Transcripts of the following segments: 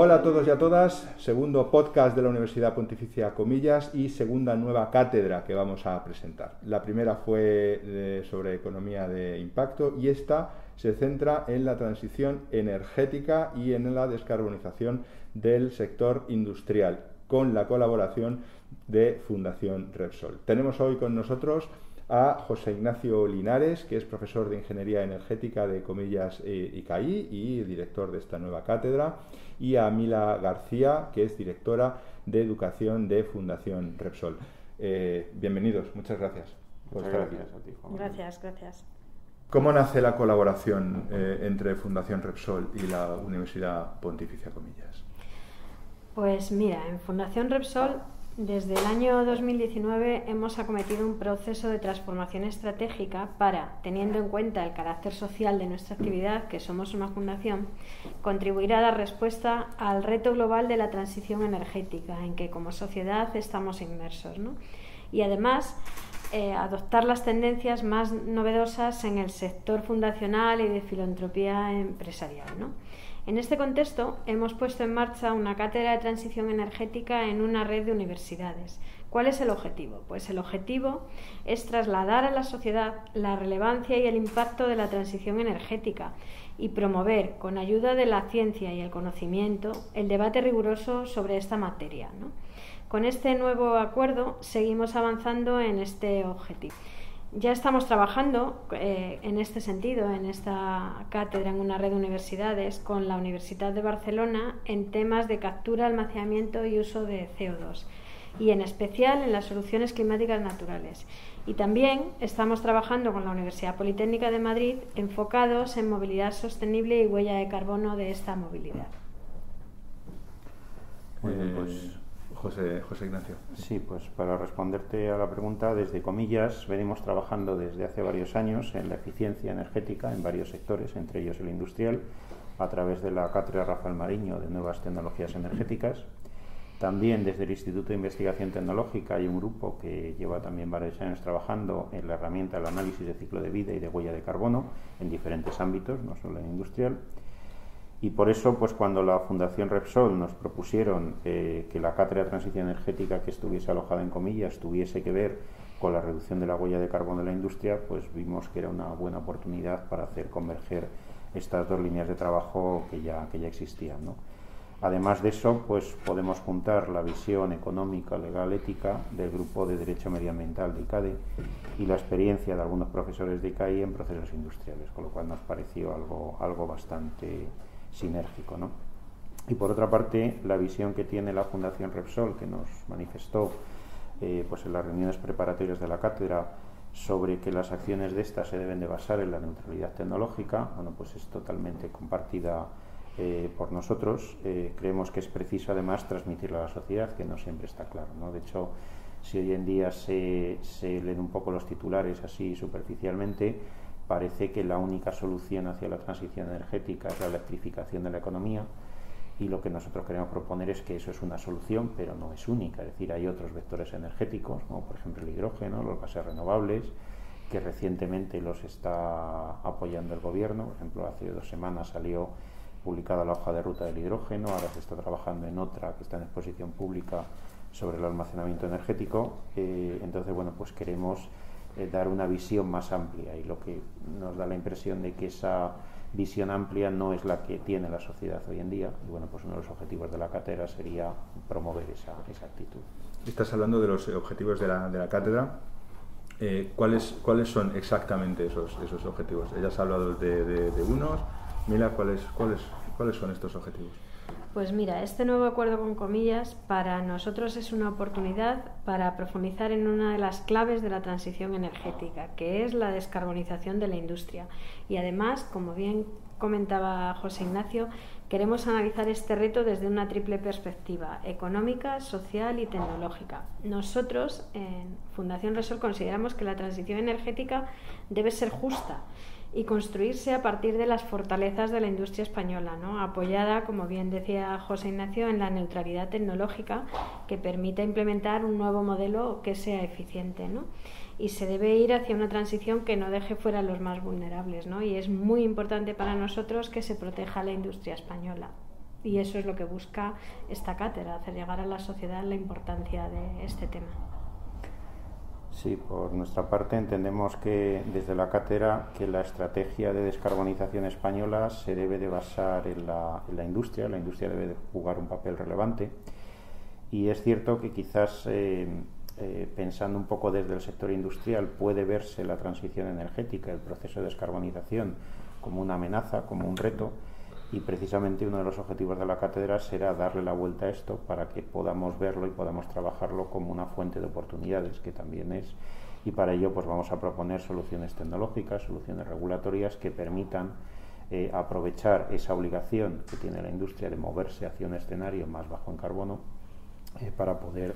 Hola a todos y a todas, segundo podcast de la Universidad Pontificia Comillas y segunda nueva cátedra que vamos a presentar. La primera fue sobre economía de impacto y esta se centra en la transición energética y en la descarbonización del sector industrial con la colaboración de Fundación Repsol. Tenemos hoy con nosotros a José Ignacio Linares, que es profesor de Ingeniería Energética de Comillas eh, ICAI y director de esta nueva cátedra, y a Mila García, que es directora de Educación de Fundación Repsol. Eh, bienvenidos, muchas gracias. muchas gracias a ti, Gracias, gracias. ¿Cómo nace la colaboración eh, entre Fundación Repsol y la Universidad Pontificia Comillas? Pues mira, en Fundación Repsol desde el año 2019 hemos acometido un proceso de transformación estratégica para, teniendo en cuenta el carácter social de nuestra actividad, que somos una fundación, contribuir a dar respuesta al reto global de la transición energética en que como sociedad estamos inmersos. Y además, eh, adoptar las tendencias más novedosas en el sector fundacional y de filantropía empresarial. En este contexto, hemos puesto en marcha una cátedra de transición energética en una red de universidades. ¿Cuál es el objetivo? Pues el objetivo es trasladar a la sociedad la relevancia y el impacto de la transición energética y promover, con ayuda de la ciencia y el conocimiento, el debate riguroso sobre esta materia. Con este nuevo acuerdo seguimos avanzando en este objetivo. Ya estamos trabajando eh, en este sentido, en esta cátedra en una red de universidades, con la Universidad de Barcelona en temas de captura, almacenamiento y uso de CO2, y en especial en las soluciones climáticas naturales. Y también estamos trabajando con la Universidad Politécnica de Madrid enfocados en movilidad sostenible y huella de carbono de esta movilidad. pues José, Ignacio. Sí, pues para responderte a la pregunta, desde comillas, venimos trabajando desde hace varios años en la eficiencia energética en varios sectores, entre ellos el industrial, a través de la cátedra Rafael Mariño de Nuevas Tecnologías Energéticas. También desde el Instituto de Investigación Tecnológica hay un grupo que lleva también varios años trabajando en la herramienta del análisis de ciclo de vida y de huella de carbono en diferentes ámbitos, no solo en industrial. Y por eso, pues cuando la Fundación Repsol nos propusieron eh, que la cátedra de transición energética que estuviese alojada en comillas tuviese que ver con la reducción de la huella de carbono de la industria, pues vimos que era una buena oportunidad para hacer converger estas dos líneas de trabajo que ya, que ya existían. ¿no? Además de eso, pues podemos juntar la visión económica, legal, ética del grupo de Derecho Medioambiental de ICADE y la experiencia de algunos profesores de ICAI en procesos industriales, con lo cual nos pareció algo, algo bastante sinérgico. ¿no? Y por otra parte, la visión que tiene la Fundación Repsol, que nos manifestó eh, pues en las reuniones preparatorias de la cátedra sobre que las acciones de esta se deben de basar en la neutralidad tecnológica, bueno, pues es totalmente compartida eh, por nosotros. Eh, creemos que es preciso además transmitirlo a la sociedad, que no siempre está claro. ¿no? De hecho, si hoy en día se leen un poco los titulares así superficialmente, parece que la única solución hacia la transición energética es la electrificación de la economía y lo que nosotros queremos proponer es que eso es una solución, pero no es única. Es decir, hay otros vectores energéticos, como por ejemplo el hidrógeno, los gases renovables, que recientemente los está apoyando el gobierno. Por ejemplo, hace dos semanas salió publicada la hoja de ruta del hidrógeno, ahora se está trabajando en otra que está en exposición pública sobre el almacenamiento energético. Eh, entonces, bueno, pues queremos eh, dar una visión más amplia y lo que nos da la impresión de que esa visión amplia no es la que tiene la sociedad hoy en día y bueno pues uno de los objetivos de la cátedra sería promover esa, esa actitud. Estás hablando de los objetivos de la, de la cátedra. Eh, ¿cuáles, ¿Cuáles son exactamente esos, esos objetivos? Ella ha hablado de, unos. Mila, ¿cuáles, cuáles, ¿cuáles son estos objetivos? Pues mira, este nuevo acuerdo con comillas para nosotros es una oportunidad para profundizar en una de las claves de la transición energética, que es la descarbonización de la industria. Y además, como bien comentaba José Ignacio, queremos analizar este reto desde una triple perspectiva, económica, social y tecnológica. Nosotros en Fundación Resol consideramos que la transición energética debe ser justa y construirse a partir de las fortalezas de la industria española, ¿no? apoyada, como bien decía José Ignacio, en la neutralidad tecnológica que permita implementar un nuevo modelo que sea eficiente. ¿no? Y se debe ir hacia una transición que no deje fuera a los más vulnerables. Y es muy importante para nosotros que se proteja la industria española. Y eso es lo que busca esta cátedra, hacer llegar a la sociedad la importancia de este tema. Sí, por nuestra parte entendemos que desde la cátedra que la estrategia de descarbonización española se debe de basar en la, industria, la industria debe de jugar un papel relevante. Y es cierto que quizás eh, eh, pensando un poco desde el sector industrial puede verse la transición energética, el proceso de descarbonización como una amenaza, como un reto y precisamente uno de los objetivos de la cátedra será darle la vuelta a esto para que podamos verlo y podamos trabajarlo como una fuente de oportunidades, que también es, y para ello pues vamos a proponer soluciones tecnológicas, soluciones regulatorias que permitan eh, aprovechar esa obligación que tiene la industria de moverse hacia un escenario más bajo en carbono eh, para poder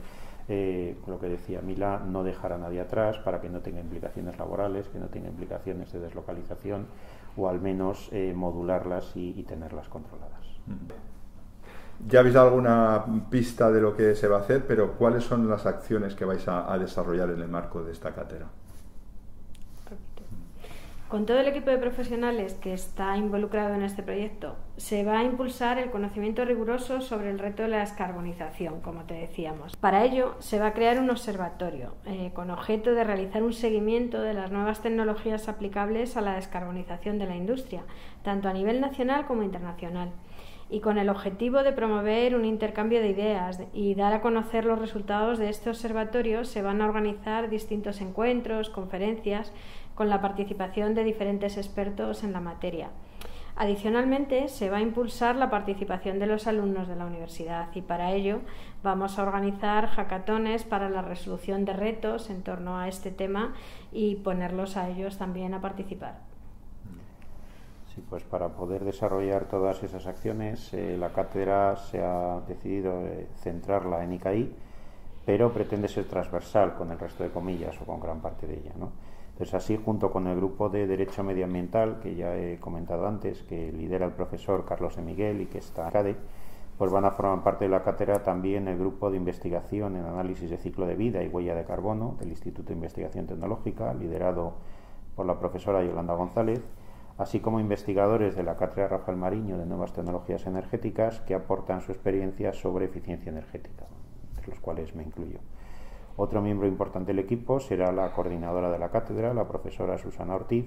eh, lo que decía Mila, no dejar a nadie atrás para que no tenga implicaciones laborales, que no tenga implicaciones de deslocalización o al menos eh, modularlas y, tenerlas controladas. Ya habéis dado alguna pista de lo que se va a hacer, pero ¿cuáles son las acciones que vais a desarrollar en el marco de esta cátedra? Con todo el equipo de profesionales que está involucrado en este proyecto, se va a impulsar el conocimiento riguroso sobre el reto de la descarbonización, como te decíamos. Para ello, se va a crear un observatorio eh, con objeto de realizar un seguimiento de las nuevas tecnologías aplicables a la descarbonización de la industria, tanto a nivel nacional como internacional y con el objetivo de promover un intercambio de ideas y dar a conocer los resultados de este observatorio, se van a organizar distintos encuentros, conferencias con la participación de diferentes expertos en la materia. Adicionalmente, se va a impulsar la participación de los alumnos de la universidad y para ello vamos a organizar hackatones para la resolución de retos en torno a este tema y ponerlos a ellos también a participar. Sí, pues para poder desarrollar todas esas acciones, eh, la cátedra se ha decidido eh, centrarla en ICAI, pero pretende ser transversal con el resto de comillas o con gran parte de ella. ¿no? Entonces, así, junto con el grupo de Derecho Medioambiental, que ya he comentado antes, que lidera el profesor Carlos de Miguel y que está en CADE, pues van a formar parte de la cátedra también el grupo de investigación en análisis de ciclo de vida y huella de carbono del Instituto de Investigación Tecnológica, liderado por la profesora Yolanda González, así como investigadores de la cátedra Rafael Mariño de Nuevas Tecnologías Energéticas que aportan su experiencia sobre eficiencia energética, entre los cuales me incluyo. Otro miembro importante del equipo será la coordinadora de la cátedra, la profesora Susana Ortiz,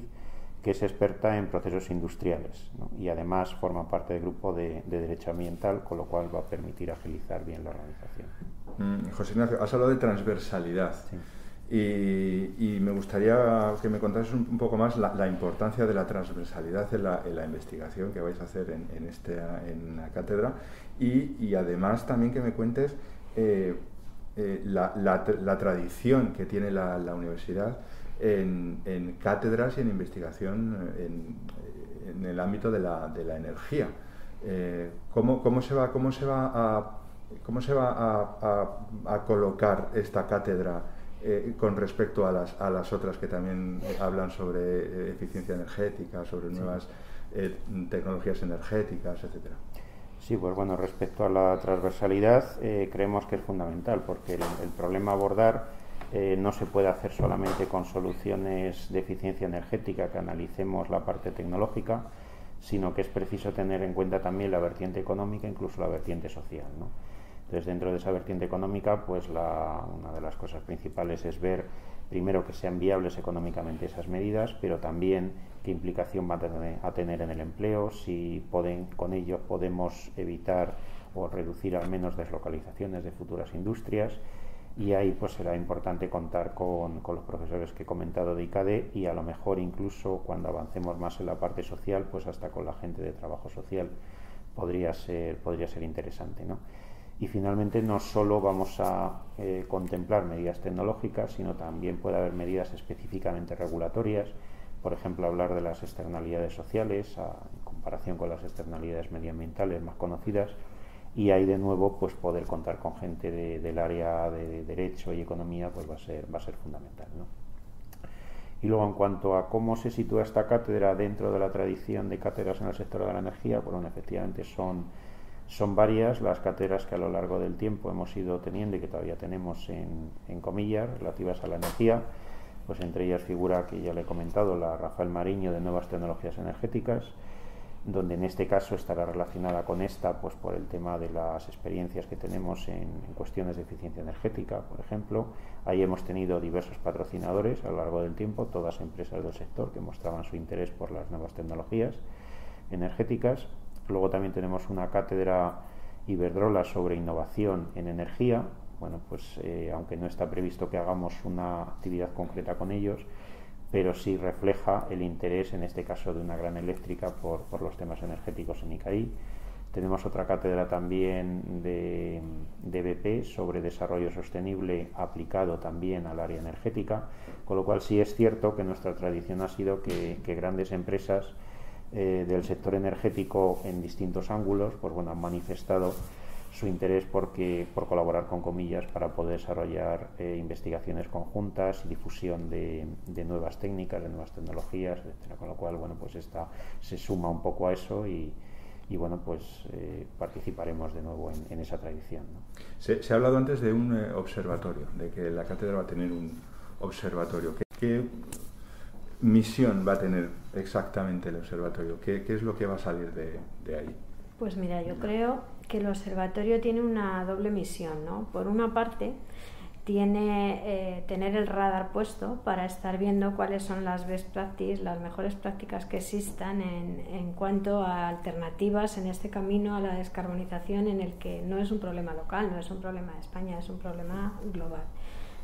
que es experta en procesos industriales y además forma parte del grupo de, Derecho Ambiental, con lo cual va a permitir agilizar bien la organización. Mm, José Ignacio, has hablado de transversalidad. Y, me gustaría que me contases un, poco más la, importancia de la transversalidad en la, investigación que vais a hacer en, este, en la cátedra y, además también que me cuentes eh, eh, la, tradición que tiene la, universidad en, cátedras y en investigación en, el ámbito de la, energía. Eh, ¿cómo, se va, cómo se va, a, cómo se va a, colocar esta cátedra eh, con respecto a las, a las otras que también hablan sobre eficiencia energética, sobre nuevas tecnologías energéticas, etcétera? Sí, pues bueno, respecto a la transversalidad, eh, creemos que es fundamental porque el, problema a abordar eh, no se puede hacer solamente con soluciones de eficiencia energética que analicemos la parte tecnológica, sino que es preciso tener en cuenta también la vertiente económica, incluso la vertiente social. Entonces, dentro de esa vertiente económica, pues una de las cosas principales es ver primero que sean viables económicamente esas medidas, pero también qué implicación van a tener, en el empleo, si con ello podemos evitar o reducir al menos deslocalizaciones de futuras industrias y ahí pues será importante contar con, los profesores que he comentado de ICADE y a lo mejor incluso cuando avancemos más en la parte social pues hasta con la gente de trabajo social podría ser, podría ser interesante. ¿no? Y finalmente no solo vamos a eh, contemplar medidas tecnológicas, sino también puede haber medidas específicamente regulatorias, por ejemplo, hablar de las externalidades sociales en comparación con las externalidades medioambientales más conocidas y ahí de nuevo pues poder contar con gente del área de derecho y economía pues va a ser va a ser fundamental y luego en cuanto a cómo se sitúa esta cátedra dentro de la tradición de cátedras en el sector de la energía bueno efectivamente son son varias las cátedras que a lo largo del tiempo hemos ido teniendo y que todavía tenemos en, comillas relativas a la energía pues entre ellas figura que ya le he comentado la Rafael Mariño de Nuevas Tecnologías Energéticas, donde en este caso estará relacionada con esta, pues por el tema de las experiencias que tenemos en, cuestiones de eficiencia energética, por ejemplo. Ahí hemos tenido diversos patrocinadores a lo largo del tiempo, todas empresas del sector que mostraban su interés por las nuevas tecnologías energéticas. Luego también tenemos una cátedra Iberdrola sobre innovación en energía. Bueno, pues eh, aunque no está previsto que hagamos una actividad concreta con ellos, pero sí refleja el interés, en este caso de una gran eléctrica, por, por los temas energéticos en ICAI. Tenemos otra cátedra también de, de, BP sobre desarrollo sostenible aplicado también al área energética, con lo cual sí es cierto que nuestra tradición ha sido que, que grandes empresas eh, del sector energético en distintos ángulos pues bueno, han manifestado su interés porque, por colaborar con comillas para poder desarrollar eh, investigaciones conjuntas y difusión de, nuevas técnicas, de nuevas tecnologías, etcétera. Con lo cual, bueno, pues esta se suma un poco a eso y, bueno, pues eh, participaremos de nuevo en, esa tradición. Se, ha hablado antes de un observatorio, de que la cátedra va a tener un observatorio. ¿Qué, misión va a tener exactamente el observatorio? ¿Qué, es lo que va a salir de ahí? Pues mira, yo creo que el observatorio tiene una doble misión, ¿no? Por una parte, tiene eh, tener el radar puesto para estar viendo cuáles son las best practices, las mejores prácticas que existan en, en, cuanto a alternativas en este camino a la descarbonización en el que no es un problema local, no es un problema de España, es un problema global.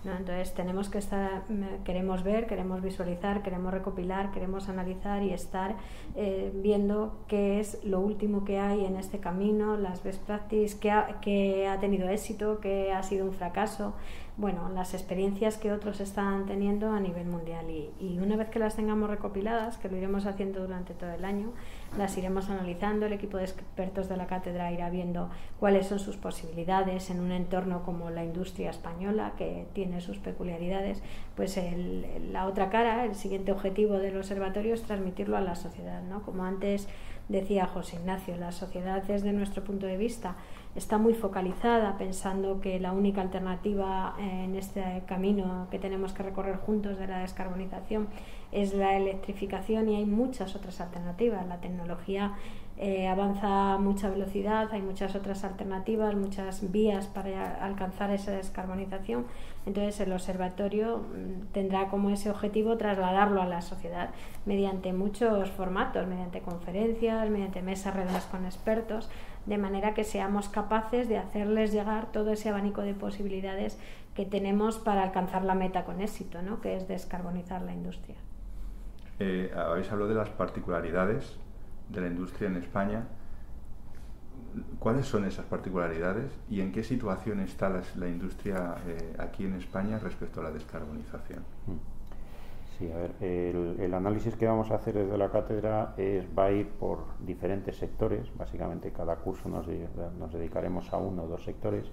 Entonces tenemos que estar, queremos ver, queremos visualizar, queremos recopilar, queremos analizar y estar eh, viendo qué es lo último que hay en este camino, las best practices, qué ha, qué ha tenido éxito, qué ha sido un fracaso, bueno, las experiencias que otros están teniendo a nivel mundial. Y, una vez que las tengamos recopiladas, que lo iremos haciendo durante todo el año, las iremos analizando, el equipo de expertos de la cátedra irá viendo cuáles son sus posibilidades en un entorno como la industria española, que tiene sus peculiaridades, pues el, la otra cara, el siguiente objetivo del observatorio es transmitirlo a la sociedad, ¿no? Como antes decía José Ignacio, la sociedad desde nuestro punto de vista está muy focalizada pensando que la única alternativa en este camino que tenemos que recorrer juntos de la descarbonización es la electrificación y hay muchas otras alternativas. La tecnología eh, avanza a mucha velocidad, hay muchas otras alternativas, muchas vías para alcanzar esa descarbonización. Entonces el observatorio mm, tendrá como ese objetivo trasladarlo a la sociedad mediante muchos formatos, mediante conferencias, mediante mesas redondas con expertos, de manera que seamos capaces de hacerles llegar todo ese abanico de posibilidades que tenemos para alcanzar la meta con éxito, ¿no? que es descarbonizar la industria. Eh, habéis hablado de las particularidades de la industria en España. ¿Cuáles son esas particularidades y en qué situación está la, industria eh, aquí en España respecto a la descarbonización? Sí, a ver, el, análisis que vamos a hacer desde la cátedra es, va a ir por diferentes sectores, básicamente cada curso nos, nos dedicaremos a uno o dos sectores,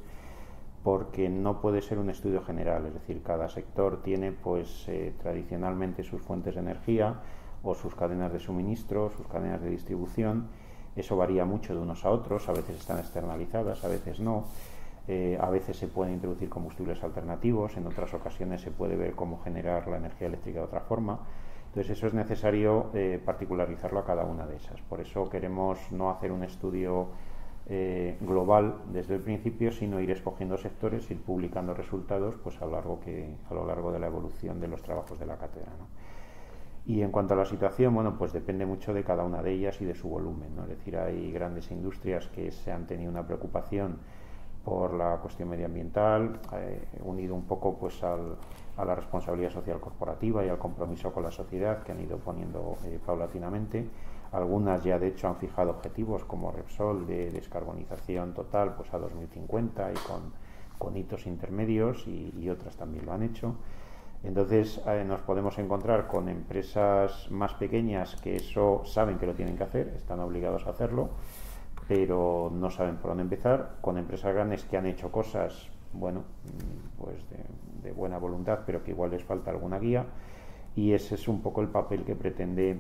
porque no puede ser un estudio general, es decir, cada sector tiene pues eh, tradicionalmente sus fuentes de energía, o sus cadenas de suministro, sus cadenas de distribución. Eso varía mucho de unos a otros, a veces están externalizadas, a veces no. Eh, a veces se pueden introducir combustibles alternativos, en otras ocasiones se puede ver cómo generar la energía eléctrica de otra forma. Entonces eso es necesario eh, particularizarlo a cada una de esas. Por eso queremos no hacer un estudio eh, global desde el principio, sino ir escogiendo sectores, ir publicando resultados pues, a, lo largo que, a lo largo de la evolución de los trabajos de la cátedra. Y en cuanto a la situación, bueno, pues depende mucho de cada una de ellas y de su volumen. ¿no? Es decir, hay grandes industrias que se han tenido una preocupación por la cuestión medioambiental, eh, unido un poco pues al, a la responsabilidad social corporativa y al compromiso con la sociedad que han ido poniendo eh, paulatinamente. Algunas ya de hecho han fijado objetivos como Repsol de descarbonización total pues a 2050 y con, con hitos intermedios y, y otras también lo han hecho. Entonces eh, nos podemos encontrar con empresas más pequeñas que eso saben que lo tienen que hacer, están obligados a hacerlo, pero no saben por dónde empezar, con empresas grandes que han hecho cosas, bueno, pues de, buena voluntad, pero que igual les falta alguna guía, y ese es un poco el papel que pretende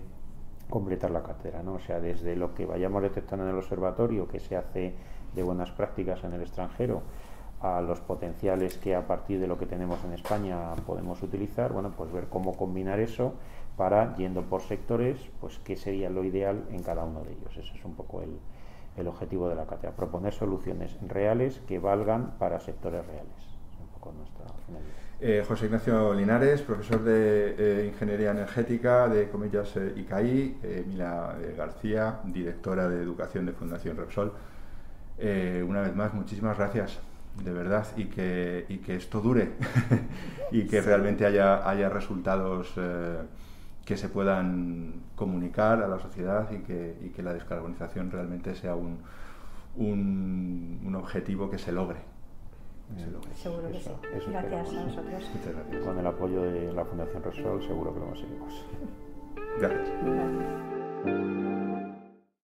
completar la cartera, ¿no? O sea, desde lo que vayamos detectando en el observatorio, que se hace de buenas prácticas en el extranjero, a los potenciales que a partir de lo que tenemos en España podemos utilizar, bueno, pues ver cómo combinar eso para, yendo por sectores, pues qué sería lo ideal en cada uno de ellos. Ese es un poco el, el objetivo de la cátedra, proponer soluciones reales que valgan para sectores reales. Eh, José Ignacio Linares, profesor de eh, Ingeniería Energética de Comillas eh, ICAI, Mila García, directora de Educación de Fundación Repsol. una vez más, muchísimas gracias, de verdad, y que, y que esto dure y que realmente haya, haya resultados que se puedan comunicar a la sociedad y que, y que la descarbonización realmente sea un, un, un objetivo que se logre. Seguro que sí. gracias a nosotros. Con el apoyo de la Fundación Resol seguro que lo conseguimos. Gracias. gracias.